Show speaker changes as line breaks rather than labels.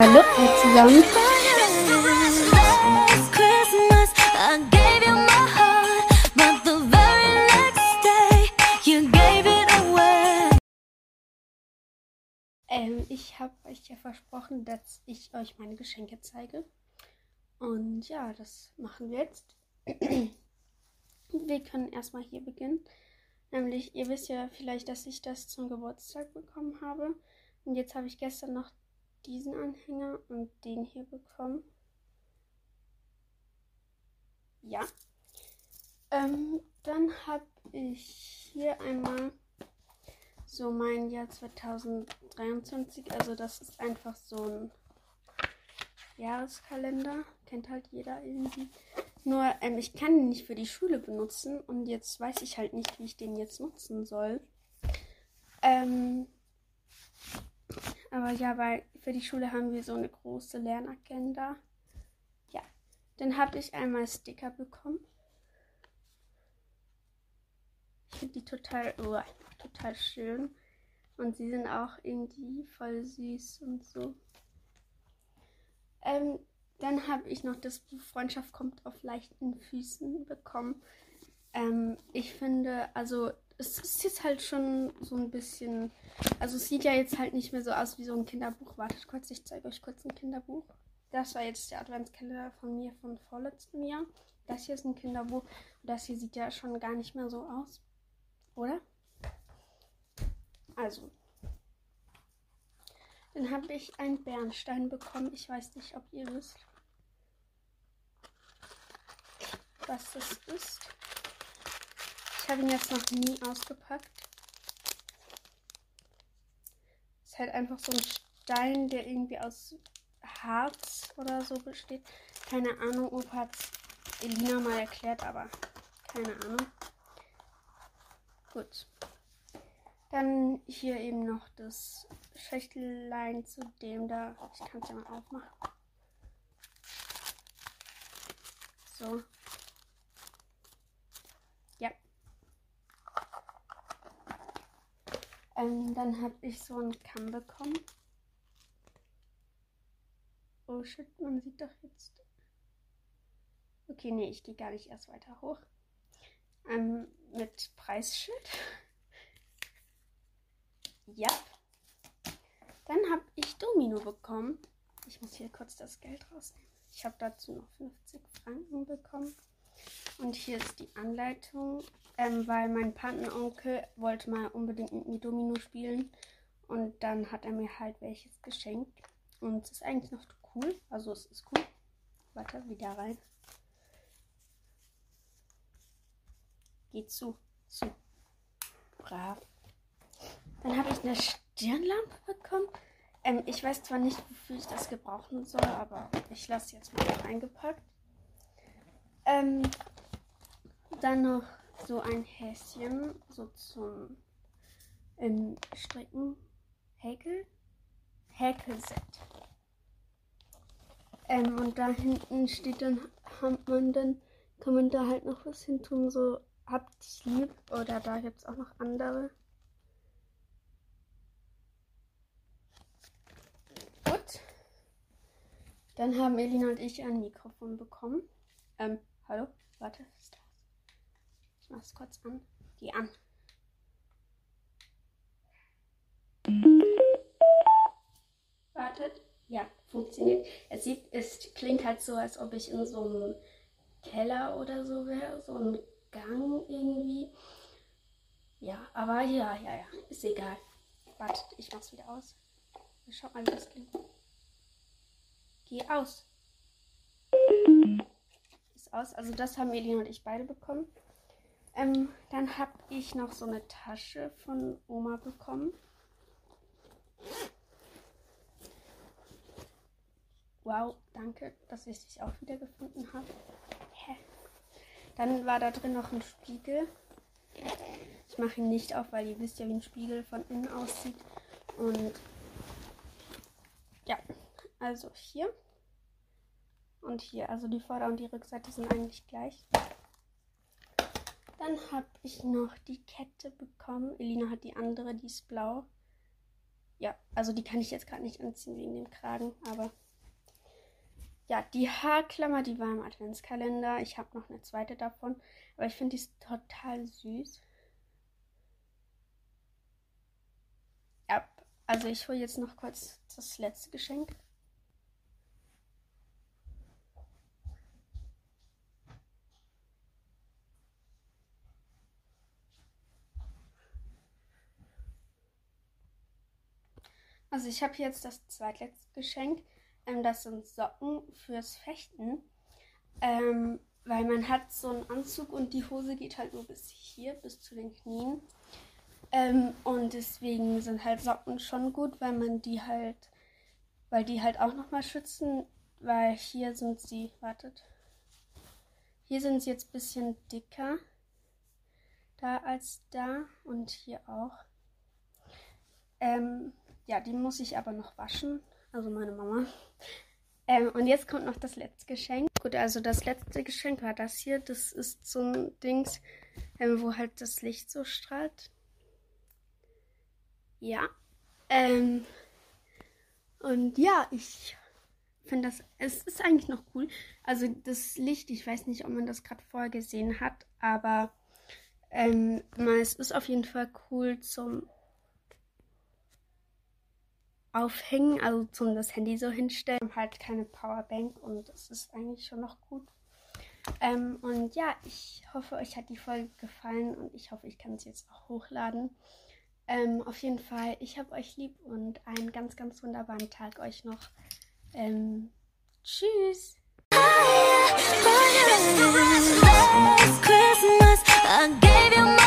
Hallo zusammen. Ähm, ich habe euch ja versprochen, dass ich euch meine Geschenke zeige. Und ja, das machen wir jetzt. wir können erstmal hier beginnen. Nämlich, ihr wisst ja vielleicht, dass ich das zum Geburtstag bekommen habe. Und jetzt habe ich gestern noch diesen Anhänger und den hier bekommen. Ja. Ähm, dann habe ich hier einmal so mein Jahr 2023. Also das ist einfach so ein Jahreskalender. Kennt halt jeder irgendwie. Nur ähm, ich kann ihn nicht für die Schule benutzen und jetzt weiß ich halt nicht, wie ich den jetzt nutzen soll. Ähm, aber ja, weil für die Schule haben wir so eine große Lernagenda. Ja, dann habe ich einmal Sticker bekommen. Ich finde die total, oh, total schön. Und sie sind auch irgendwie voll süß und so. Ähm, dann habe ich noch das Buch Freundschaft kommt auf leichten Füßen bekommen. Ähm, ich finde, also es ist jetzt halt schon so ein bisschen, also es sieht ja jetzt halt nicht mehr so aus wie so ein Kinderbuch. Wartet kurz, ich zeige euch kurz ein Kinderbuch. Das war jetzt der Adventskalender von mir von vorletztem Jahr. Das hier ist ein Kinderbuch. Und das hier sieht ja schon gar nicht mehr so aus. Oder? Also. Dann habe ich einen Bernstein bekommen. Ich weiß nicht, ob ihr wisst, was das ist. Ich habe ihn jetzt noch nie ausgepackt. Ist halt einfach so ein Stein, der irgendwie aus Harz oder so besteht. Keine Ahnung, Opa hat Elina mal erklärt, aber keine Ahnung. Gut. Dann hier eben noch das Schächtelein zu dem da. Ich kann es ja mal aufmachen. So. Ja. Ähm, dann habe ich so einen Kamm bekommen. Oh shit, man sieht doch jetzt. Okay, nee, ich gehe gar nicht erst weiter hoch. Ähm, mit Preisschild. Ja. Dann habe ich Domino bekommen. Ich muss hier kurz das Geld rausnehmen. Ich habe dazu noch 50 Franken bekommen. Und hier ist die Anleitung, ähm, weil mein Patenonkel wollte mal unbedingt mit mir Domino spielen. Und dann hat er mir halt welches geschenkt. Und es ist eigentlich noch cool. Also es ist cool. Warte, wieder rein. Geht zu. Zu. Brav. Dann habe ich eine Stirnlampe bekommen. Ähm, ich weiß zwar nicht, wofür ich das gebrauchen soll, aber ich lasse jetzt mal eingepackt. Ähm, dann noch so ein Häschen, so zum ähm, Stricken. Häkel? Häkelset. Ähm, und da hinten steht dann, hat man dann, kann man da halt noch was hin tun, so habt dich lieb. Oder da gibt es auch noch andere. Gut. Dann haben Elina und ich ein Mikrofon bekommen. Ähm, hallo? Warte, ist? Ich mach's kurz an. Geh an. Wartet. Ja, funktioniert. Es sieht, es klingt halt so, als ob ich in so einem Keller oder so wäre. So ein Gang irgendwie. Ja, aber ja, ja, ja. Ist egal. Wartet, ich mach's wieder aus. Schaut mal, wie das klingt. Geh aus. Ist aus. Also das haben Elina und ich beide bekommen. Ähm, dann habe ich noch so eine Tasche von Oma bekommen. Wow, danke, dass ich dich auch wieder gefunden habe. Dann war da drin noch ein Spiegel. Ich mache ihn nicht auf, weil ihr wisst ja, wie ein Spiegel von innen aussieht. Und ja, also hier und hier. Also die Vorder- und die Rückseite sind eigentlich gleich. Dann habe ich noch die Kette bekommen. Elina hat die andere, die ist blau. ja, also die kann ich jetzt gerade nicht anziehen wegen dem Kragen, aber ja, die Haarklammer, die war im Adventskalender. Ich habe noch eine zweite davon, aber ich finde die ist total süß. Ja, also ich hole jetzt noch kurz das letzte Geschenk. Also ich habe jetzt das zweitletzte Geschenk. Ähm, das sind Socken fürs Fechten. Ähm, weil man hat so einen Anzug und die Hose geht halt nur bis hier, bis zu den Knien. Ähm, und deswegen sind halt Socken schon gut, weil man die halt, weil die halt auch nochmal schützen, weil hier sind sie, wartet, hier sind sie jetzt ein bisschen dicker da als da und hier auch. Ähm, ja, die muss ich aber noch waschen. Also meine Mama. Ähm, und jetzt kommt noch das letzte Geschenk. Gut, also das letzte Geschenk war das hier. Das ist so ein Dings, ähm, wo halt das Licht so strahlt. Ja. Ähm, und ja, ich finde das, es ist eigentlich noch cool. Also das Licht, ich weiß nicht, ob man das gerade vorher gesehen hat, aber ähm, es ist auf jeden Fall cool zum aufhängen, also zum das Handy so hinstellen. Halt keine Powerbank und das ist eigentlich schon noch gut. Ähm, und ja, ich hoffe, euch hat die Folge gefallen und ich hoffe, ich kann sie jetzt auch hochladen. Ähm, auf jeden Fall, ich habe euch lieb und einen ganz, ganz wunderbaren Tag euch noch. Ähm, tschüss!
Christmas, I gave you